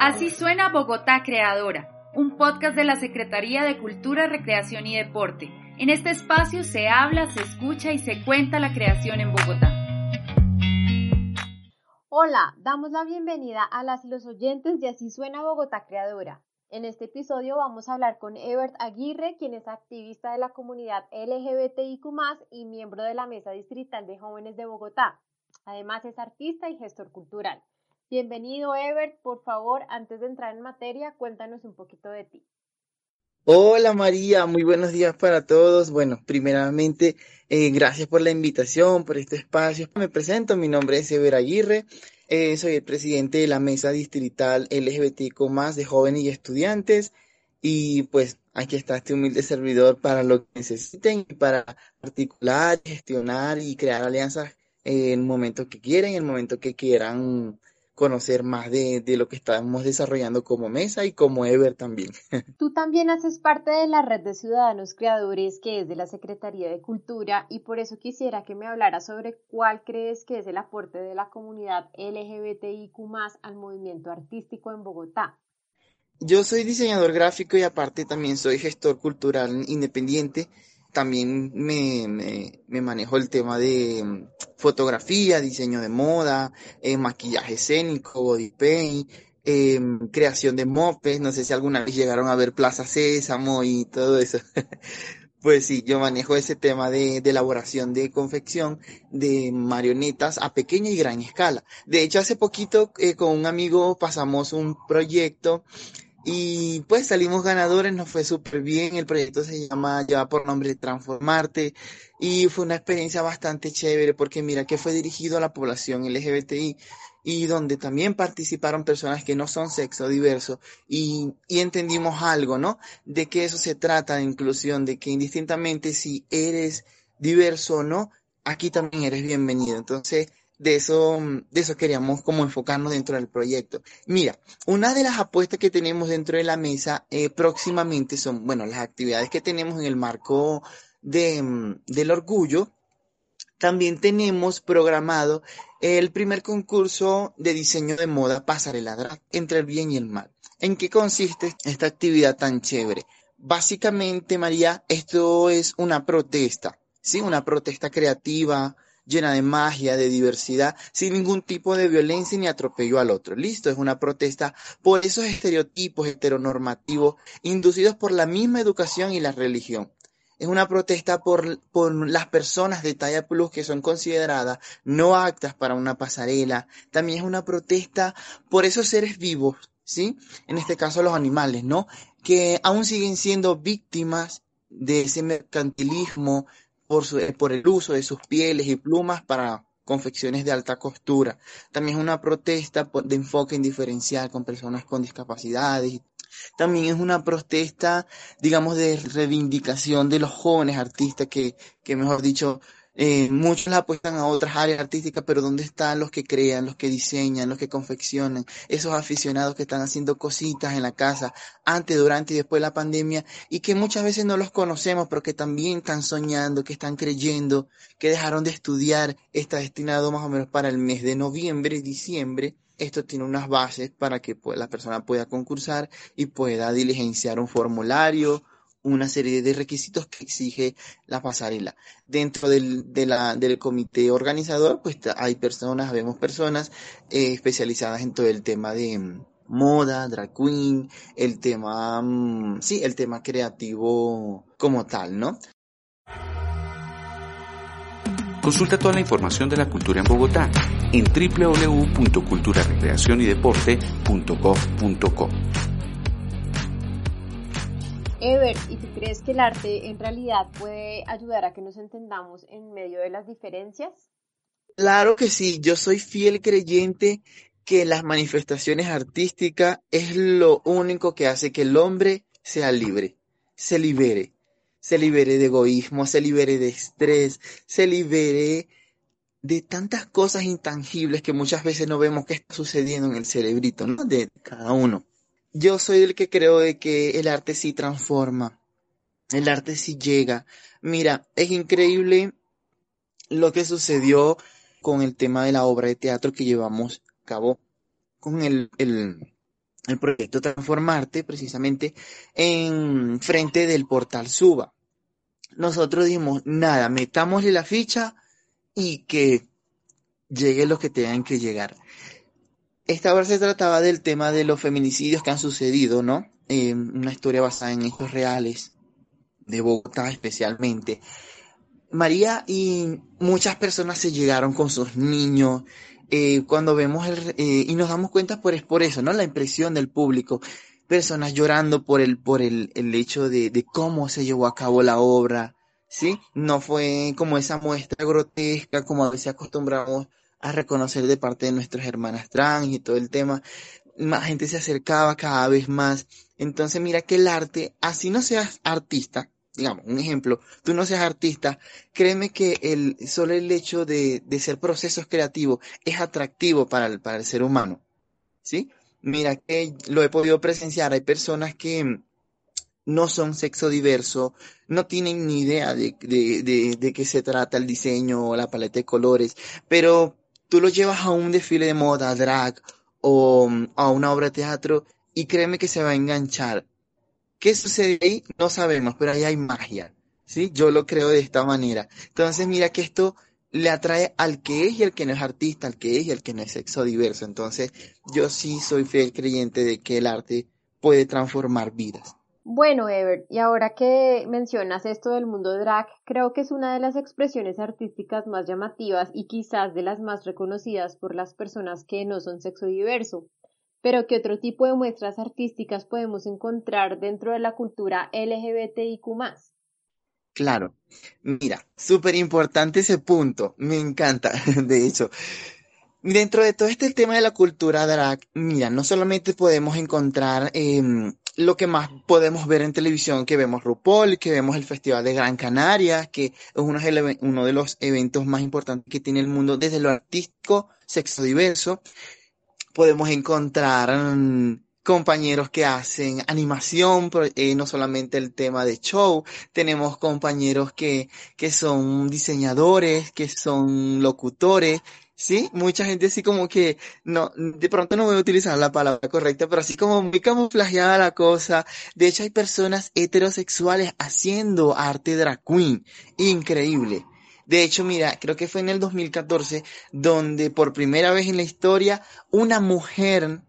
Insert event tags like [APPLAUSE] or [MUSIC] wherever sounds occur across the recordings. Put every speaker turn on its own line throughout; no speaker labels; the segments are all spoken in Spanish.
Así suena Bogotá Creadora, un podcast de la Secretaría de Cultura, Recreación y Deporte. En este espacio se habla, se escucha y se cuenta la creación en Bogotá.
Hola, damos la bienvenida a las y los oyentes de Así suena Bogotá Creadora. En este episodio vamos a hablar con Ebert Aguirre, quien es activista de la comunidad LGBTIQ y miembro de la Mesa Distrital de Jóvenes de Bogotá. Además es artista y gestor cultural. Bienvenido, Ebert. Por favor, antes de entrar en materia, cuéntanos un poquito de ti.
Hola María, muy buenos días para todos. Bueno, primeramente, eh, gracias por la invitación, por este espacio. Me presento, mi nombre es Eber Aguirre, eh, soy el presidente de la Mesa Distrital LGBTIQ de jóvenes y estudiantes. Y pues aquí está este humilde servidor para lo que necesiten, para articular, gestionar y crear alianzas en el momento que quieran, en el momento que quieran conocer más de, de, lo que estamos desarrollando como mesa y como Ever también. [LAUGHS]
Tú también haces parte de la red de ciudadanos creadores que es de la Secretaría de Cultura y por eso quisiera que me hablara sobre cuál crees que es el aporte de la comunidad LGBTIQ al movimiento artístico en Bogotá.
Yo soy diseñador gráfico y aparte también soy gestor cultural independiente también me, me, manejo el tema de mm, fotografía, diseño de moda, eh, maquillaje escénico, body paint, em, creación de mopes, no sé si alguna vez llegaron a ver Plaza Sésamo y todo eso. [LAUGHS] Pues sí, yo manejo ese tema de, elaboración de confección de marionetas a pequeña y gran escala. De hecho, hace poquito eh, con un amigo pasamos un proyecto y pues salimos ganadores, nos fue súper bien. El proyecto se llama, lleva por nombre Transformarte. Y fue una experiencia bastante chévere porque mira que fue dirigido a la población LGBTI y donde también participaron personas que no son sexo diverso y, y entendimos algo, ¿no? De que eso se trata de inclusión, de que indistintamente si eres diverso o no, aquí también eres bienvenido. Entonces, de eso, de eso queríamos como enfocarnos dentro del proyecto. Mira, una de las apuestas que tenemos dentro de la mesa eh, próximamente son, bueno, las actividades que tenemos en el marco de, mm, del orgullo. También tenemos programado el primer concurso de diseño de moda Pasarela entre el bien y el mal. ¿En qué consiste esta actividad tan chévere? Básicamente, María, esto es una protesta, ¿sí? Una protesta creativa, llena de magia, de diversidad, sin ningún tipo de violencia ni atropello al otro. Listo, es una protesta por esos estereotipos heteronormativos inducidos por la misma educación y la religión. Es una protesta por, por las personas de talla plus que son consideradas no aptas para una pasarela. También es una protesta por esos seres vivos, ¿sí? En este caso los animales, ¿no? Que aún siguen siendo víctimas de ese mercantilismo, por, por el uso de sus pieles y plumas para confecciones de alta costura. También es una protesta de enfoque indiferencial con personas con discapacidades. También es una protesta, digamos, de reivindicación de los jóvenes artistas que, que mejor dicho, eh, muchos la apuestan a otras áreas artísticas, pero ¿dónde están los que crean, los que diseñan, los que confeccionan? Esos aficionados que están haciendo cositas en la casa antes, durante y después de la pandemia y que muchas veces no los conocemos, pero que también están soñando, que están creyendo, que dejaron de estudiar. Está destinado más o menos para el mes de noviembre y diciembre. Esto tiene unas bases para que pues, la persona pueda concursar y pueda diligenciar un formulario, una serie de requisitos que exige la pasarela. Dentro del, de la, del comité organizador, pues hay personas, vemos personas eh, especializadas en todo el tema de mm, moda, drag queen, el tema, mm, sí, el tema creativo como tal, ¿no?
Consulta toda la información de la cultura en Bogotá en www.culturarecreacionydeporte.gov.co.
Ever, ¿y tú crees que el arte en realidad puede ayudar a que nos entendamos en medio de las diferencias?
Claro que sí, yo soy fiel creyente que las manifestaciones artísticas es lo único que hace que el hombre sea libre, se libere, se libere de egoísmo, se libere de estrés, se libere de tantas cosas intangibles que muchas veces no vemos que está sucediendo en el cerebrito, ¿no? De cada uno yo soy el que creo de que el arte sí transforma, el arte sí llega. Mira, es increíble lo que sucedió con el tema de la obra de teatro que llevamos a cabo con el, el, el proyecto Transformarte, precisamente en frente del portal Suba. Nosotros dijimos, nada, metámosle la ficha y que llegue lo que tengan que llegar. Esta obra se trataba del tema de los feminicidios que han sucedido, ¿no? Eh, una historia basada en hechos reales, de Bogotá especialmente. María y muchas personas se llegaron con sus niños. Eh, cuando vemos el, eh, y nos damos cuenta por, por eso, ¿no? La impresión del público. Personas llorando por el, por el, el hecho de, de cómo se llevó a cabo la obra, ¿sí? No fue como esa muestra grotesca como a veces acostumbramos a reconocer de parte de nuestras hermanas trans y todo el tema. Más gente se acercaba cada vez más. Entonces mira que el arte, así no seas artista, digamos, un ejemplo, tú no seas artista, créeme que el, solo el hecho de, de ser procesos creativos es atractivo para el, para el ser humano. ¿Sí? Mira que lo he podido presenciar, hay personas que no son sexo diverso, no tienen ni idea de, de, de, de qué se trata el diseño o la paleta de colores, pero tú lo llevas a un desfile de moda, drag o a una obra de teatro y créeme que se va a enganchar. ¿Qué sucede ahí? No sabemos, pero ahí hay magia. ¿Sí? Yo lo creo de esta manera. Entonces, mira que esto le atrae al que es y al que no es artista, al que es y al que no es sexo diverso. Entonces, yo sí soy fiel creyente de que el arte puede transformar vidas.
Bueno, Ever, y ahora que mencionas esto del mundo drag, creo que es una de las expresiones artísticas más llamativas y quizás de las más reconocidas por las personas que no son sexo diverso. Pero ¿qué otro tipo de muestras artísticas podemos encontrar dentro de la cultura LGBTIQ?
Claro, mira, súper importante ese punto, me encanta, [LAUGHS] de hecho. Dentro de todo este tema de la cultura drag, mira, no solamente podemos encontrar eh, lo que más podemos ver en televisión, que vemos RuPaul, que vemos el Festival de Gran Canaria, que es uno, de los eventos más importantes que tiene el mundo desde lo artístico, sexo diverso. Podemos encontrar mm, compañeros que hacen animación, eh, no solamente el tema de show, tenemos compañeros que, que son diseñadores, que son locutores, Sí, mucha gente así como que, no, de pronto no voy a utilizar la palabra correcta, pero así como muy camuflajeada la cosa. De hecho, hay personas heterosexuales haciendo arte drag queen. Increíble. De hecho, mira, creo que fue en el 2014 donde por primera vez en la historia una mujer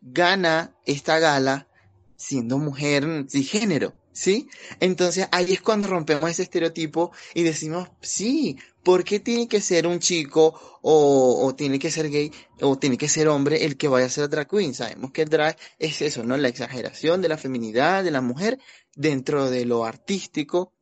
gana esta gala siendo mujer género. ¿Sí? Entonces ahí es cuando rompemos ese estereotipo y decimos, sí, ¿por qué tiene que ser un chico o, o, tiene que ser gay o tiene que ser hombre el que vaya a ser drag queen? Sabemos que el drag es eso, ¿no? La exageración de la feminidad de la mujer dentro de lo artístico,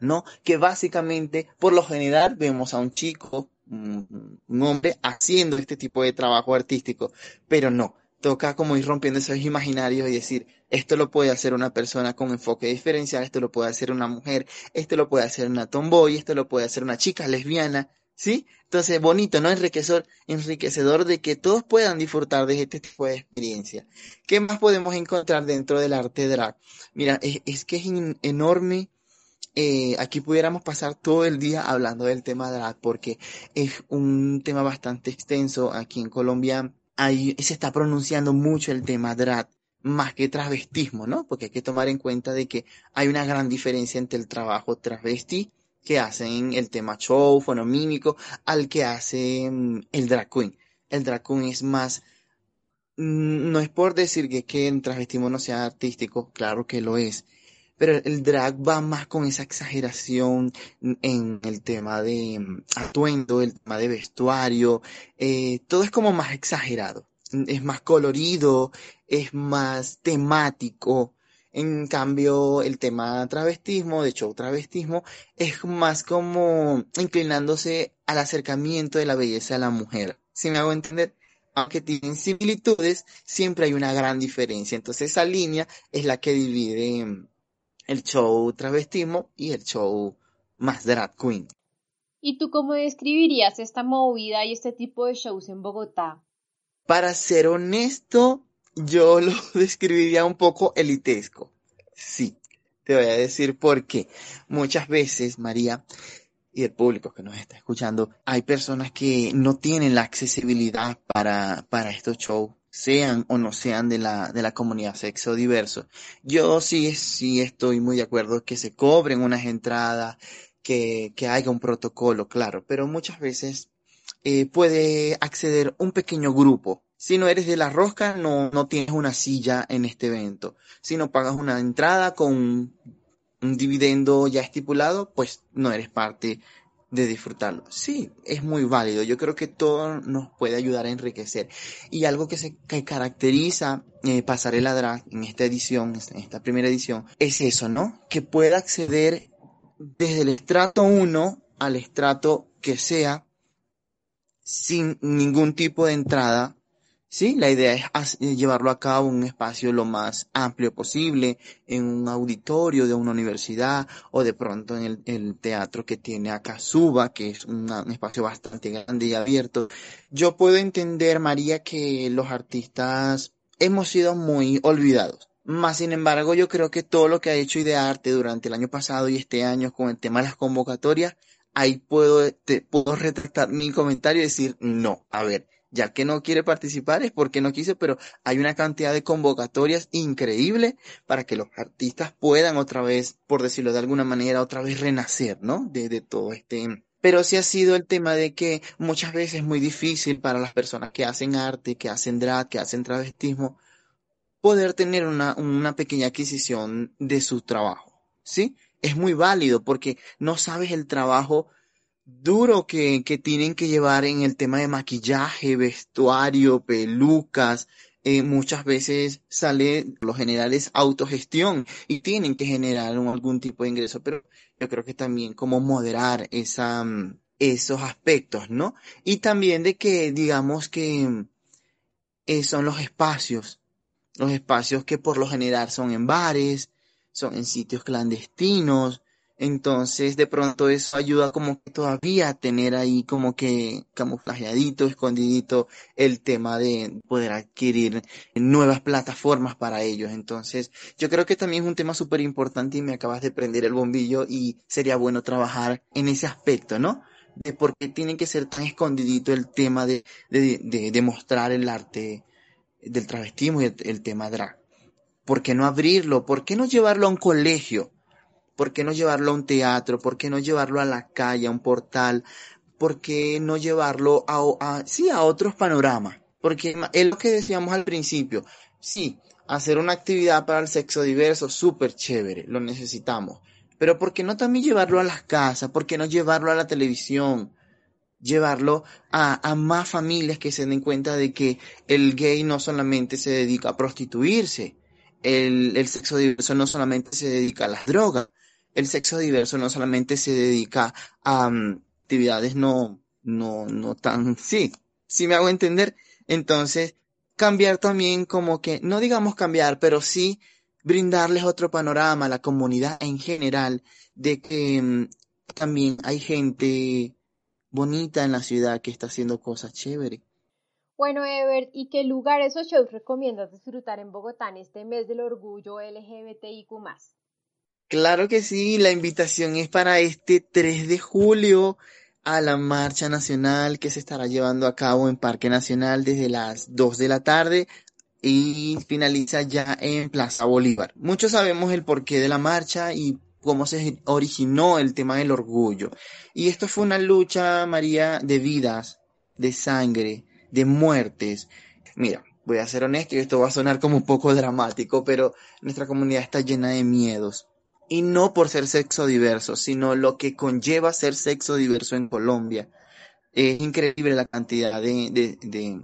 ¿no? Que básicamente, por lo general, vemos a un chico, un hombre, haciendo este tipo de trabajo artístico, pero no toca como ir rompiendo esos imaginarios y decir, esto lo puede hacer una persona con enfoque diferencial, esto lo puede hacer una mujer, esto lo puede hacer una tomboy, esto lo puede hacer una chica lesbiana, ¿sí? Entonces, bonito, ¿no? Enriquecedor, enriquecedor de que todos puedan disfrutar de este tipo de experiencia. ¿Qué más podemos encontrar dentro del arte drag? Mira, es, que es enorme. Eh, aquí pudiéramos pasar todo el día hablando del tema drag porque es un tema bastante extenso aquí en Colombia ahí se está pronunciando mucho el tema drag más que travestismo, ¿no? Porque hay que tomar en cuenta de que hay una gran diferencia entre el trabajo travesti que hacen el tema show, fonomímico, al que hace mm, el drag queen. El drag queen es más, mm, no es por decir que, el travestismo no sea artístico, claro que lo es, pero el drag va más con esa exageración en el tema de mm, atuendo, el tema de vestuario, eh, todo es como más exagerado, es más colorido, es más temático. En cambio, el tema travestismo, de hecho, travestismo, es más como inclinándose al acercamiento de la belleza de la mujer. Si me hago entender, aunque tienen similitudes, siempre hay una gran diferencia. Entonces, esa línea es la que divide mm, el show travestismo y el show más drag queen.
¿Y tú cómo describirías esta movida y este tipo de shows en Bogotá?
Para ser honesto, yo [LAUGHS] lo describiría un poco elitesco. Sí, te voy a decir por qué. Muchas veces, María, y el público que nos está escuchando, hay personas que no tienen la accesibilidad para, para estos shows sean o no sean de la, de la comunidad sexo diverso. Yo sí, sí estoy muy de acuerdo que se cobren unas entradas, que, que haya un protocolo, claro, pero muchas veces eh, puede acceder un pequeño grupo. Si no eres de la rosca, no, no tienes una silla en este evento. Si no pagas una entrada con un dividendo ya estipulado, pues no eres parte de disfrutarlo. Sí, es muy válido. Yo creo que todo nos puede ayudar a enriquecer. Y algo que se que caracteriza eh, Pasarela Drag en esta edición, en esta primera edición, es eso, ¿no? Que pueda acceder desde el estrato 1 al estrato que sea sin ningún tipo de entrada Sí, la idea es eh, llevarlo a cabo en un espacio lo más amplio posible, en un auditorio de una universidad o de pronto en el, teatro que tiene acá Suba, que es un espacio bastante grande y abierto. Yo puedo entender, María, que los artistas hemos sido muy olvidados. Más sin embargo, yo creo que todo lo que ha hecho Idearte durante el año pasado y este año con el tema de las convocatorias, ahí puedo, te, puedo retractar mi comentario y decir, no, a ver, ya que no quiere participar es porque no quiso, pero hay una cantidad de convocatorias increíble para que los artistas puedan otra vez, por decirlo de alguna manera, otra vez renacer, ¿no? De, todo este... Pero sí ha sido el tema de que muchas veces es muy difícil para las personas que hacen arte, que hacen drag, que hacen travestismo, poder tener una, una pequeña adquisición de su trabajo, ¿sí? Es muy válido porque no sabes el trabajo duro que, que tienen que llevar en el tema de maquillaje, vestuario, pelucas, eh, muchas veces sale, lo general es autogestión y tienen que generar algún tipo de ingreso, pero yo creo que también como moderar esa, mm, esos aspectos, ¿no? Y también de que digamos que eh, son los espacios, los espacios que por lo general son en bares, son en sitios clandestinos, entonces, de pronto eso ayuda como que todavía a tener ahí como que camuflajeadito, escondidito el tema de poder adquirir nuevas plataformas para ellos. Entonces, yo creo que también es un tema súper importante y me acabas de prender el bombillo y sería bueno trabajar en ese aspecto, ¿no? De por qué tiene que ser tan escondidito el tema de, de, de, mostrar el arte del travestismo y el, el tema drag. ¿Por qué no abrirlo? ¿Por qué no llevarlo a un colegio? ¿Por qué no llevarlo a un teatro? ¿Por qué no llevarlo a la calle, a un portal? ¿Por qué no llevarlo a, sí, a otros panoramas? Porque es lo que decíamos al principio. Sí, hacer una actividad para el sexo diverso, súper chévere, lo necesitamos. Pero ¿por qué no también llevarlo a las casas? ¿Por qué no llevarlo a la televisión? Llevarlo a, a más familias que se den cuenta de que el gay no solamente se dedica a prostituirse, el, el sexo diverso no solamente se dedica a las drogas, el sexo diverso no solamente se dedica a mm, actividades no, no, no tan, sí, sí me hago entender. Entonces, cambiar también como que, no digamos cambiar, pero sí brindarles otro panorama a la comunidad en general de que mm, también hay gente bonita en la ciudad que está haciendo cosas chéveres.
Bueno, Ever, ¿y qué lugares o shows recomiendas disfrutar en Bogotá en este mes del orgullo LGBTIQ+.
Claro que sí, la invitación es para este 3 de julio a la marcha nacional que se estará llevando a cabo en Parque Nacional desde las 2 de la tarde y finaliza ya en Plaza Bolívar. Muchos sabemos el porqué de la marcha y cómo se originó el tema del orgullo. Y esto fue una lucha, María, de vidas, de sangre, de muertes. Mira, voy a ser honesto y esto va a sonar como un poco dramático, pero nuestra comunidad está llena de miedos y no por ser sexo diverso, sino lo que conlleva ser sexo diverso en Colombia. Es increíble la cantidad de, de,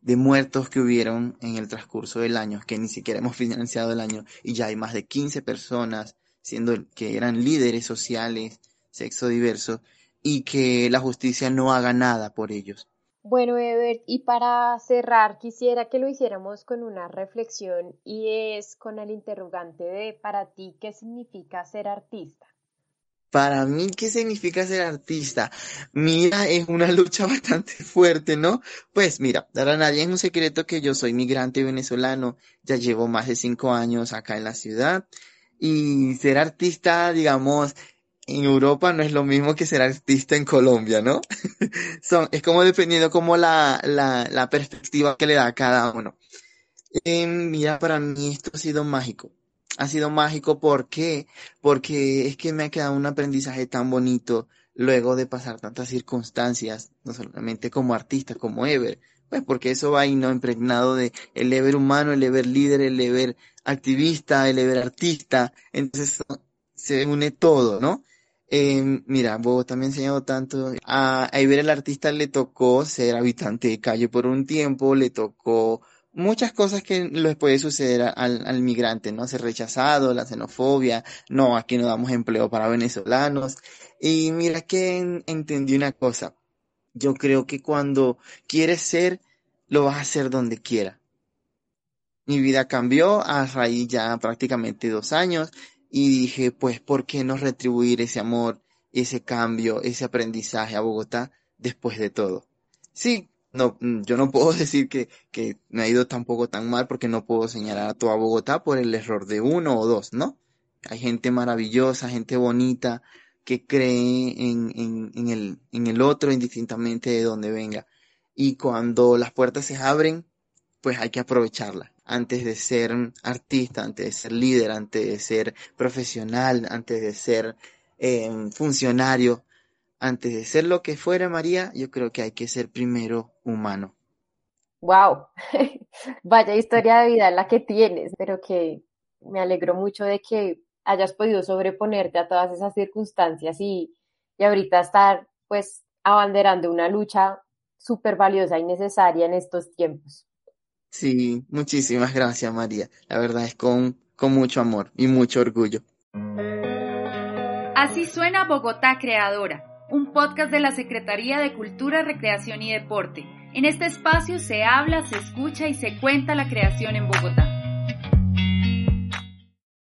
de, muertos que hubieron en el transcurso del año, que ni siquiera hemos financiado el año, y ya hay más de 15 personas siendo que eran líderes sociales, sexo diverso, y que la justicia no haga nada por ellos.
Bueno, Ebert, y para cerrar, quisiera que lo hiciéramos con una reflexión y es con el interrogante de para ti, ¿qué significa ser artista?
Para mí, ¿qué significa ser artista? Mira, es una [LAUGHS] lucha bastante fuerte, ¿no? Pues mira, para nadie es un secreto que yo soy migrante venezolano, ya llevo más de cinco años acá en la ciudad y ser artista, digamos, en Europa no es lo mismo que ser artista en Colombia, ¿no? [LAUGHS] Son, es como dependiendo como la, la, la perspectiva que le da a cada uno. Eh, mira, para mí esto ha sido mágico. Ha sido mágico, ¿por qué? Porque es que me ha quedado un aprendizaje tan bonito luego de pasar tantas circunstancias, no solamente como artista, como Ever, pues porque eso va ahí no impregnado de el Ever humano, el Ever líder, el Ever activista, el Ever artista, entonces se une todo, ¿no? Eh, mira, Bogotá ha enseñado tanto. A, a Iber el artista le tocó ser habitante de calle por un tiempo, le tocó muchas cosas que les puede suceder al, al migrante, ¿no? Ser rechazado, la xenofobia, no, aquí no damos empleo para venezolanos. Y mira que entendí una cosa. Yo creo que cuando quieres ser, lo vas a hacer donde quiera. Mi vida cambió a raíz ya prácticamente dos años y dije, pues, ¿por qué no retribuir ese amor, ese cambio, ese aprendizaje a Bogotá después de todo? Sí, no, yo no [LAUGHS] puedo decir que, que me ha ido tampoco tan mal porque no puedo señalar a toda Bogotá por el error de uno o dos, ¿no? Hay gente maravillosa, gente bonita, que cree en, en, en, el, en el otro indistintamente de donde venga. Y cuando las puertas se abren, pues hay que aprovecharla antes de ser artista, antes de ser líder, antes de ser profesional, antes de ser eh, funcionario, antes de ser lo que fuera María, yo creo que hay que ser primero humano.
Wow, [LAUGHS] vaya historia de vida la que tienes, pero que me alegro mucho de que hayas podido sobreponerte a todas esas circunstancias y, y ahorita estar pues abanderando una lucha súper valiosa y necesaria en estos tiempos.
Sí, muchísimas gracias, María. La verdad es con, con mucho amor y mucho orgullo.
Así suena Bogotá Creadora, un podcast de la Secretaría de Cultura, Recreación y Deporte. En este espacio se habla, se escucha y se cuenta la creación en Bogotá.